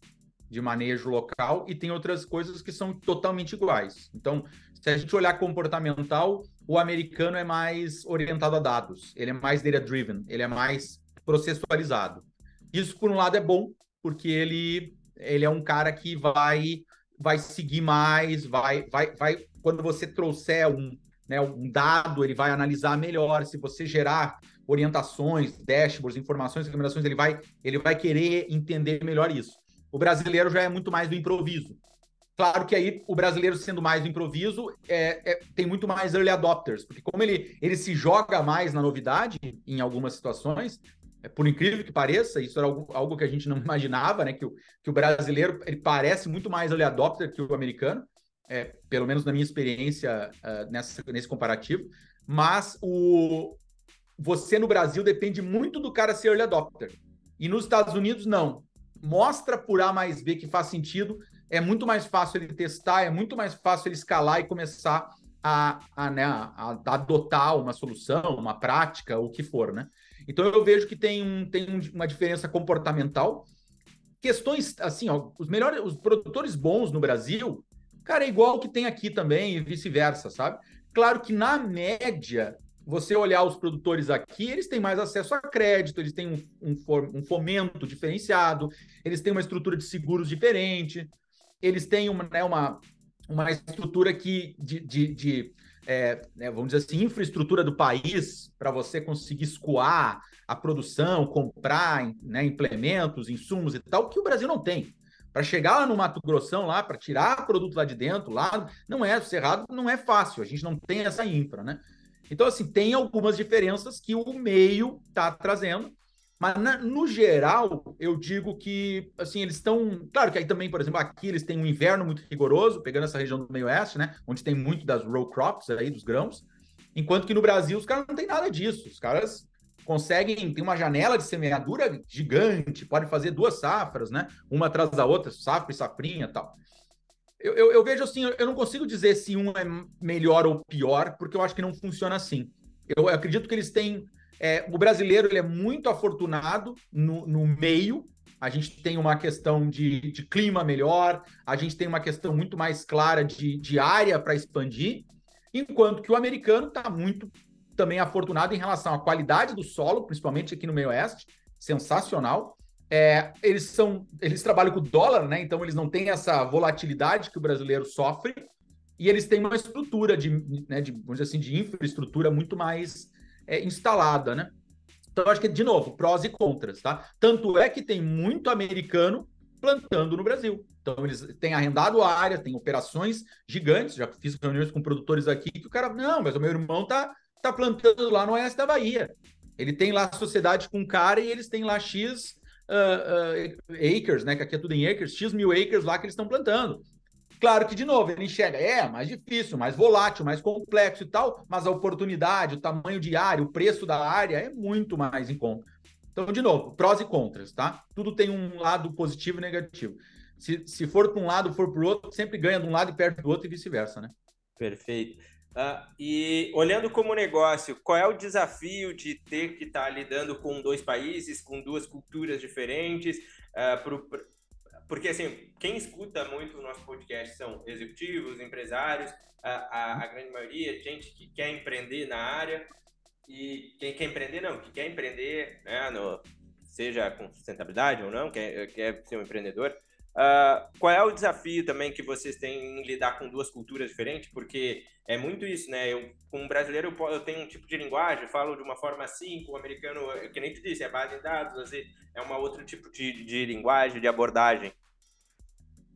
de manejo local e tem outras coisas que são totalmente iguais. Então, se a gente olhar comportamental, o americano é mais orientado a dados, ele é mais data-driven, ele é mais processualizado. Isso, por um lado, é bom, porque ele, ele é um cara que vai vai seguir mais, vai, vai, vai quando você trouxer um, né, um dado, ele vai analisar melhor. Se você gerar orientações, dashboards, informações, recomendações, ele vai, ele vai querer entender melhor isso. O brasileiro já é muito mais do improviso. Claro que aí o brasileiro sendo mais do improviso é, é, tem muito mais early adopters, porque como ele, ele se joga mais na novidade em algumas situações, é, por incrível que pareça, isso era algo, algo que a gente não (laughs) imaginava, né? Que o, que o brasileiro ele parece muito mais early adopter que o americano é, pelo menos na minha experiência uh, nessa, nesse comparativo, mas o, você no Brasil depende muito do cara ser early adopter. E nos Estados Unidos, não. Mostra por A mais B que faz sentido, é muito mais fácil ele testar, é muito mais fácil ele escalar e começar a, a, né, a, adotar uma solução, uma prática, o que for, né? Então eu vejo que tem, um, tem uma diferença comportamental. Questões assim, ó, os melhores, os produtores bons no Brasil, Cara, é igual que tem aqui também e vice-versa, sabe? Claro que na média, você olhar os produtores aqui, eles têm mais acesso a crédito, eles têm um, um, um fomento diferenciado, eles têm uma estrutura de seguros diferente, eles têm uma, né, uma, uma estrutura que de, de, de é, né, vamos dizer assim, infraestrutura do país para você conseguir escoar a produção, comprar né, implementos, insumos e tal, que o Brasil não tem. Para chegar lá no Mato Grossão, lá, para tirar produto lá de dentro, lá, não é, Cerrado não é fácil, a gente não tem essa infra, né? Então, assim, tem algumas diferenças que o meio está trazendo, mas na, no geral, eu digo que, assim, eles estão. Claro que aí também, por exemplo, aqui eles têm um inverno muito rigoroso, pegando essa região do meio-oeste, né? Onde tem muito das row crops aí, dos grãos. Enquanto que no Brasil os caras não tem nada disso. Os caras conseguem ter uma janela de semeadura gigante, podem fazer duas safras, né? Uma atrás da outra, safra e safrinha tal. Eu, eu, eu, vejo assim, eu não consigo dizer se um é melhor ou pior, porque eu acho que não funciona assim. Eu, eu acredito que eles têm. É, o brasileiro ele é muito afortunado no, no meio. A gente tem uma questão de, de clima melhor, a gente tem uma questão muito mais clara de, de área para expandir, enquanto que o americano está muito também afortunado em relação à qualidade do solo, principalmente aqui no meio oeste, sensacional. É, eles são, eles trabalham com dólar, né? Então eles não têm essa volatilidade que o brasileiro sofre e eles têm uma estrutura de, né, de vamos dizer assim, de infraestrutura muito mais é, instalada, né? Então acho que de novo prós e contras, tá? Tanto é que tem muito americano plantando no Brasil. Então, eles têm arrendado a área, têm operações gigantes. Já fiz reuniões com produtores aqui que o cara, não, mas o meu irmão tá está plantando lá no oeste da Bahia. Ele tem lá sociedade com cara e eles têm lá X uh, uh, acres, né? Que aqui é tudo em acres, X mil acres lá que eles estão plantando. Claro que, de novo, ele enxerga, é mais difícil, mais volátil, mais complexo e tal, mas a oportunidade, o tamanho de área, o preço da área é muito mais em conta. Então, de novo, prós e contras, tá? Tudo tem um lado positivo e negativo. Se, se for para um lado, for para o outro, sempre ganha de um lado e perde do outro e vice-versa, né? Perfeito. Uh, e olhando como negócio, qual é o desafio de ter que estar tá lidando com dois países, com duas culturas diferentes? Uh, pro, porque, assim, quem escuta muito o nosso podcast são executivos, empresários, uh, a, a, grande maioria, gente que quer empreender na área. E quem quer empreender, não, que quer empreender, né, no, seja com sustentabilidade ou não, quer, quer ser um empreendedor. Uh, qual é o desafio também que vocês têm em lidar com duas culturas diferentes? Porque é muito isso, né? Eu, como brasileiro, eu, eu tenho um tipo de linguagem, falo de uma forma assim, o americano, que nem tu disse, é base em dados, é uma outro tipo de, de linguagem, de abordagem.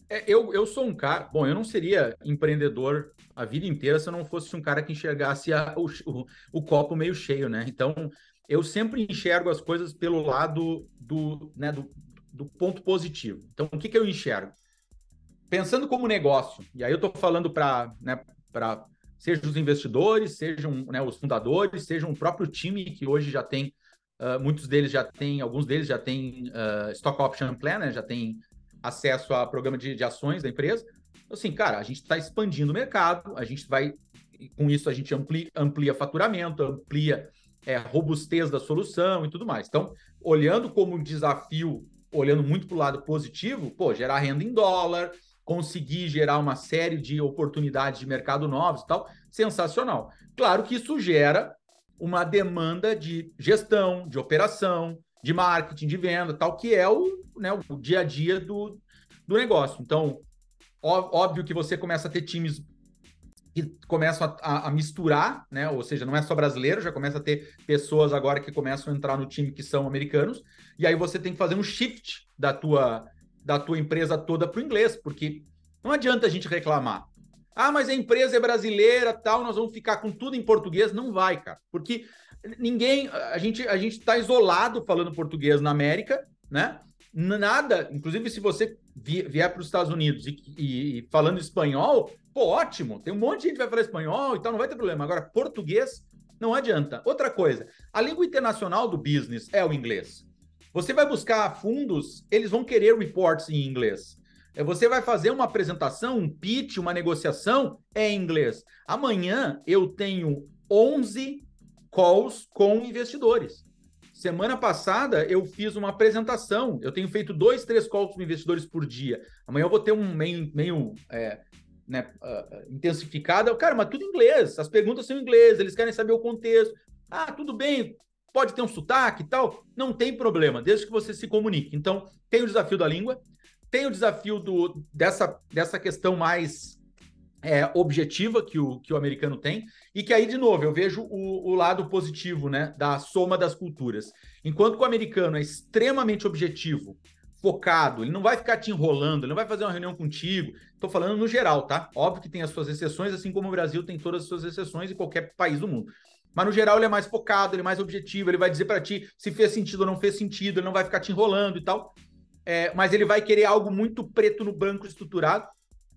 É, eu, eu sou um cara. Bom, eu não seria empreendedor a vida inteira se eu não fosse um cara que enxergasse a, o, o, o copo meio cheio, né? Então, eu sempre enxergo as coisas pelo lado do, né, do, do ponto positivo. Então, o que, que eu enxergo? Pensando como negócio, e aí eu estou falando para né, sejam os investidores, sejam né, os fundadores, sejam o próprio time que hoje já tem, uh, muitos deles já têm, alguns deles já têm uh, stock option plan, né, já tem acesso a programa de, de ações da empresa. Assim, cara, a gente está expandindo o mercado, a gente vai, com isso a gente amplia, amplia faturamento, amplia é, robustez da solução e tudo mais. Então, olhando como desafio olhando muito para o lado positivo, pô, gerar renda em dólar, conseguir gerar uma série de oportunidades de mercado novos e tal, sensacional. Claro que isso gera uma demanda de gestão, de operação, de marketing, de venda, tal, que é o, né, o dia a dia do, do negócio. Então, óbvio que você começa a ter times que começam a, a, misturar, né? Ou seja, não é só brasileiro, já começa a ter pessoas agora que começam a entrar no time que são americanos, e aí você tem que fazer um shift da tua, da tua empresa toda para o inglês, porque não adianta a gente reclamar. Ah, mas a empresa é brasileira, tal, nós vamos ficar com tudo em português. Não vai, cara, porque ninguém, a gente a gente está isolado falando português na América, né? Nada, inclusive se você vier para os Estados Unidos e, e, e falando espanhol, Pô, ótimo, tem um monte de gente que vai falar espanhol e tal, não vai ter problema. Agora, português, não adianta. Outra coisa, a língua internacional do business é o inglês. Você vai buscar fundos, eles vão querer reports em inglês. É, você vai fazer uma apresentação, um pitch, uma negociação, é em inglês. Amanhã eu tenho 11 calls com investidores. Semana passada eu fiz uma apresentação. Eu tenho feito dois, três calls com investidores por dia. Amanhã eu vou ter um meio, meio é, né, uh, intensificada. Cara, mas tudo em inglês. As perguntas são em inglês, eles querem saber o contexto. Ah, tudo bem, pode ter um sotaque e tal. Não tem problema, desde que você se comunique. Então, tem o desafio da língua, tem o desafio do, dessa, dessa questão mais é, objetiva que o, que o americano tem, e que aí, de novo, eu vejo o, o lado positivo né, da soma das culturas. Enquanto que o americano é extremamente objetivo, focado, ele não vai ficar te enrolando, ele não vai fazer uma reunião contigo. Estou falando no geral, tá? Óbvio que tem as suas exceções, assim como o Brasil tem todas as suas exceções em qualquer país do mundo. Mas no geral ele é mais focado, ele é mais objetivo, ele vai dizer para ti se fez sentido ou não fez sentido, ele não vai ficar te enrolando e tal. É, mas ele vai querer algo muito preto no branco estruturado.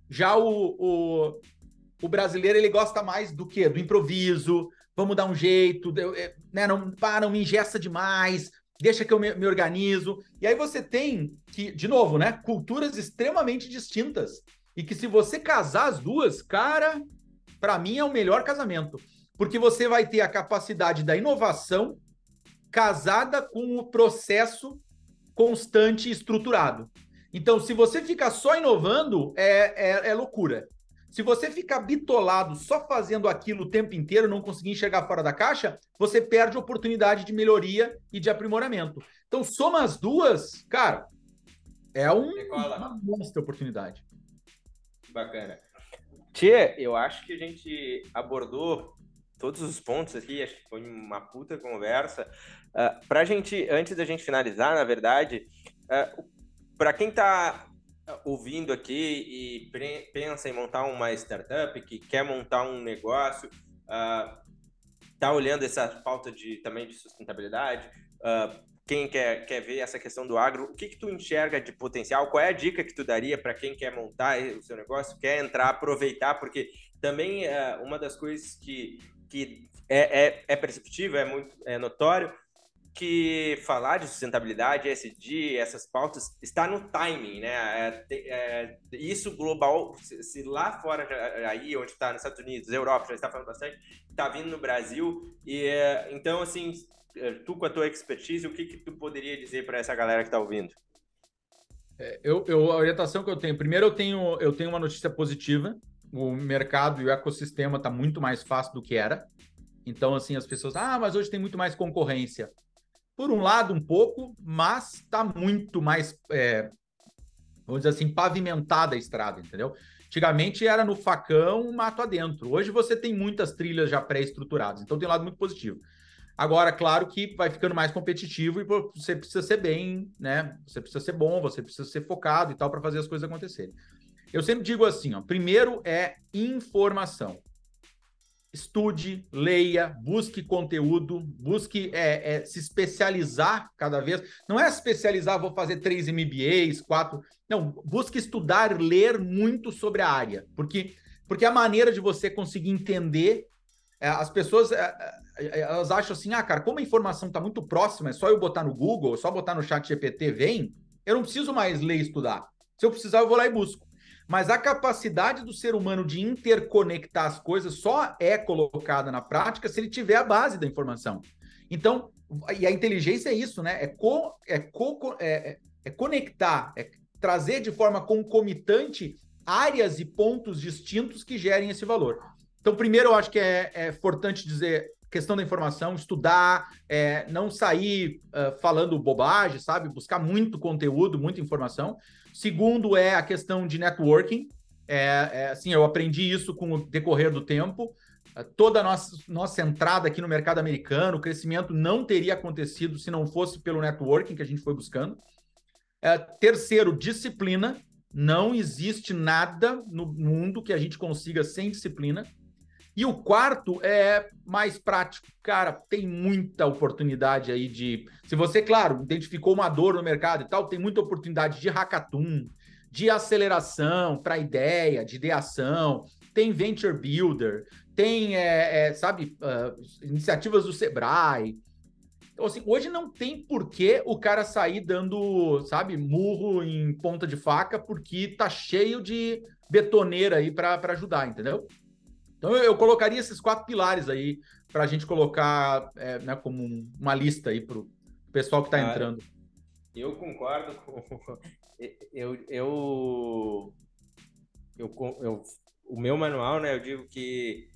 Já o, o, o brasileiro ele gosta mais do que? Do improviso, vamos dar um jeito, é, né? Não, pá, não me ingessa demais, deixa que eu me, me, organizo. E aí você tem que, de novo, né, culturas extremamente distintas. E que se você casar as duas, cara, para mim é o melhor casamento. Porque você vai ter a capacidade da inovação casada com o processo constante e estruturado. Então, se você ficar só inovando, é, é, é loucura. Se você ficar bitolado só fazendo aquilo o tempo inteiro, não conseguir enxergar fora da caixa, você perde a oportunidade de melhoria e de aprimoramento. Então, soma as duas, cara, é um, uma monstra oportunidade. Bacana. Tia, eu acho que a gente abordou todos os pontos aqui, acho que foi uma puta conversa. Uh, ah, para a gente, antes da gente finalizar, na verdade, uh, ah, para quem está ouvindo aqui e pensa em montar uma startup, que quer montar um negócio, está uh, olhando essa pauta de, também de sustentabilidade, uh, quem quer, quer ver essa questão do agro, o que, que tu enxerga de potencial? Qual é a dica que tu daria para quem quer montar o seu negócio, quer entrar, aproveitar? Porque também uh, uma das coisas que, que é, é, é perceptível, é muito é notório, que falar de sustentabilidade, ESG, essas pautas, está no timing, né? É, é, isso global, se, se, lá fora, aí onde está, nos Estados Unidos, Europa, já está falando bastante, está vindo no Brasil. E é, então, assim, é, tu com a tua expertise, o que, que tu poderia dizer para essa galera que está ouvindo? É, eu, eu, a orientação que eu tenho, primeiro eu tenho, eu tenho uma notícia positiva. O mercado e o ecossistema está muito mais fácil do que era. Então, assim, as pessoas, ah, mas hoje tem muito mais concorrência por um lado, um pouco, mas está muito mais, é, vamos dizer assim, pavimentada a estrada, entendeu? Antigamente era no facão, mato adentro. Hoje você tem muitas trilhas já pré-estruturadas, então tem um lado muito positivo. Agora, claro que vai ficando mais competitivo e você precisa ser bem, né? Você precisa ser bom, você precisa ser focado e tal para fazer as coisas acontecerem. Eu sempre digo assim, ó, primeiro é informação estude, leia, busque conteúdo, busque é, é, se especializar cada vez. Não é especializar, vou fazer três MBAs, quatro. Não, busque estudar, ler muito sobre a área, porque porque a maneira de você conseguir entender é, as pessoas é, é, elas acham assim, ah, cara, como a informação está muito próxima, é só eu botar no Google, é só botar no Chat GPT, vem. Eu não preciso mais ler e estudar. Se eu precisar, eu vou lá e busco. Mas a capacidade do ser humano de interconectar as coisas só é colocada na prática se ele tiver a base da informação. Então, e a inteligência é isso, né? É, co, é, co, é, é, é conectar, é trazer de forma concomitante áreas e pontos distintos que gerem esse valor. Então, primeiro, eu acho que é, é importante dizer questão da informação, estudar, é, não sair uh, falando bobagem, sabe? Buscar muito conteúdo, muita informação. Segundo é a questão de networking. É, é, assim, eu aprendi isso com o decorrer do tempo. É, toda a nossa, nossa entrada aqui no mercado americano, o crescimento não teria acontecido se não fosse pelo networking que a gente foi buscando. É, terceiro, disciplina. Não existe nada no mundo que a gente consiga sem disciplina. E o quarto é mais prático. Cara, tem muita oportunidade aí de. Se você, claro, identificou uma dor no mercado e tal, tem muita oportunidade de hackathon, de aceleração para ideia, de ideação, tem venture builder, tem, é, é, sabe, uh, iniciativas do Sebrae. Então, assim, hoje não tem porquê o cara sair dando, sabe, murro em ponta de faca, porque tá cheio de betoneira aí para ajudar, entendeu? Então eu, eu colocaria esses quatro pilares aí para a gente colocar é, né, como um, uma lista aí para o pessoal que está entrando. Eu concordo com. (laughs) Eu, eu, eu, eu, o meu manual, né? Eu digo que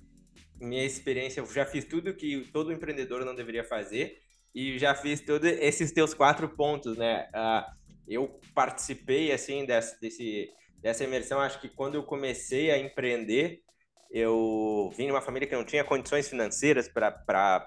minha experiência, eu já fiz tudo que todo empreendedor não deveria fazer e já fiz todos esses teus quatro pontos, né? Uh, eu participei assim desse, desse dessa imersão. Acho que quando eu comecei a empreender, eu vim de uma família que não tinha condições financeiras para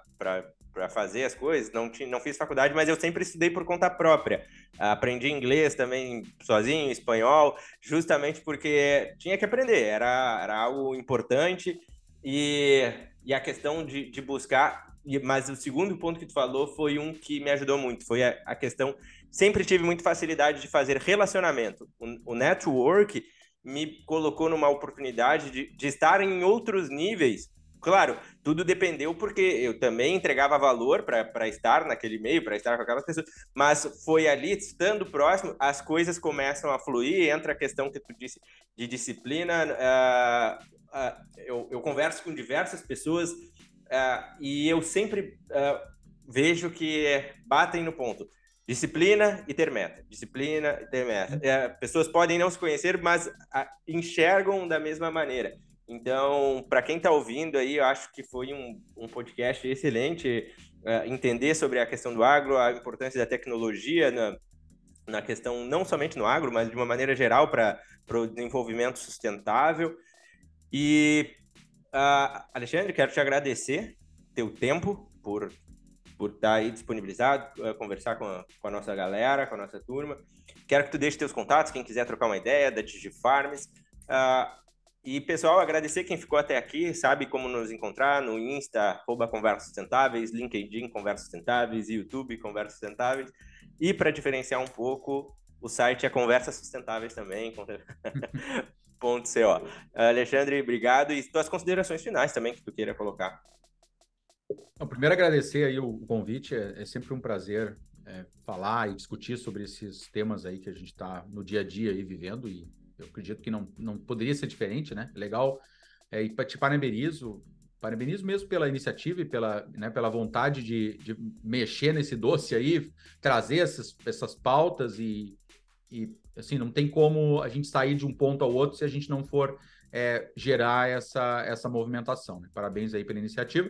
fazer as coisas, não, tinha, não fiz faculdade, mas eu sempre estudei por conta própria. Aprendi inglês também sozinho, espanhol, justamente porque tinha que aprender, era, era algo importante. E, e a questão de, de buscar mas o segundo ponto que tu falou foi um que me ajudou muito, foi a, questão, sempre tive muita facilidade de fazer relacionamento. O network me colocou numa oportunidade de, de estar em outros níveis. Claro, tudo dependeu porque eu também entregava valor para estar naquele meio, para estar com aquelas pessoas, mas foi ali, estando próximo, as coisas começam a fluir, entra a questão que tu disse de disciplina. Uh, uh, eu, eu converso com diversas pessoas, Uh, e eu sempre vejo que batem no ponto. Disciplina e ter meta. Disciplina e ter meta. Uh, pessoas podem não se conhecer, mas enxergam da mesma maneira. Então, para quem está ouvindo aí, eu acho que foi um, um podcast excelente entender sobre a questão do agro, a importância da tecnologia na, na questão não somente no agro, mas de uma maneira geral para o desenvolvimento sustentável. E Uh, Alexandre, quero te agradecer teu tempo por por estar tá aí disponibilizado, uh, conversar com a, com a, nossa galera, com a nossa turma. Quero que tu deixe teus contatos, quem quiser trocar uma ideia da DigiFarms. Uh, e, pessoal, agradecer quem ficou até aqui, sabe como nos encontrar no Insta, Conversas Sustentáveis, LinkedIn Conversas Sustentáveis, YouTube Conversas Sustentáveis. E, para diferenciar um pouco, o site é Conversas Sustentáveis também, Co. (laughs) Alexandre, obrigado. E tuas considerações finais também que tu queira colocar. Primeiro, agradecer aí o convite. É, é sempre um prazer é, falar e discutir sobre esses temas aí que a gente está no dia a dia aí vivendo. E eu acredito que não, não poderia ser diferente, né? Legal. É, e te parabenizo, parabenizo mesmo pela iniciativa e pela, né, pela vontade de, de mexer nesse doce aí, trazer essas, essas pautas e, e assim, não tem como a gente sair de um ponto ao outro se a gente não for é, gerar essa, essa movimentação. Né? Parabéns aí pela iniciativa.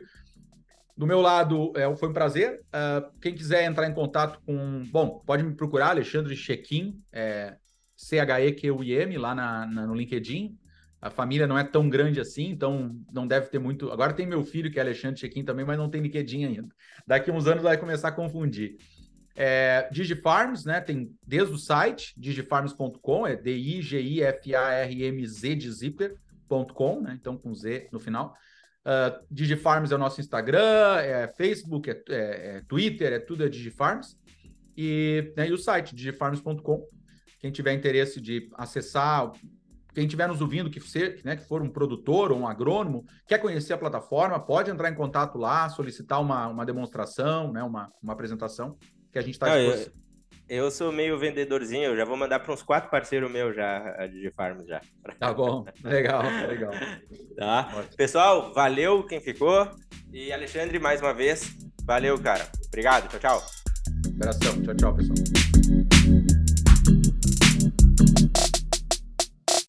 Do meu lado, é, foi um prazer. Uh, quem quiser entrar em contato com. Bom, pode me procurar, Alexandre Chequim, é, C-H-E-Q-U-I-M, lá na, na, no LinkedIn. A família não é tão grande assim, então não deve ter muito. Agora tem meu filho, que é Alexandre Chequim também, mas não tem LinkedIn ainda. Daqui uns anos vai começar a confundir. É, Digifarms, né? Tem desde o site, digifarms.com, é D-I-G-I-F-A-R-M-Z de zipper.com, né? Então com Z no final. Uh, Digifarms é o nosso Instagram, é Facebook, é, é, é Twitter, é tudo é Digifarms. E, né, e o site, digifarms.com. Quem tiver interesse de acessar, quem estiver nos ouvindo, que, ser, né, que for um produtor ou um agrônomo, quer conhecer a plataforma, pode entrar em contato lá, solicitar uma, uma demonstração, né, uma, uma apresentação que a gente está eu, eu sou meio vendedorzinho, eu já vou mandar para uns quatro parceiros meus já, a DigiFarms já. Tá bom, legal, legal. (laughs) Tá. Pessoal, valeu quem ficou. E Alexandre, mais uma vez, valeu, cara. Obrigado, tchau, tchau. Abração, tchau, tchau, pessoal.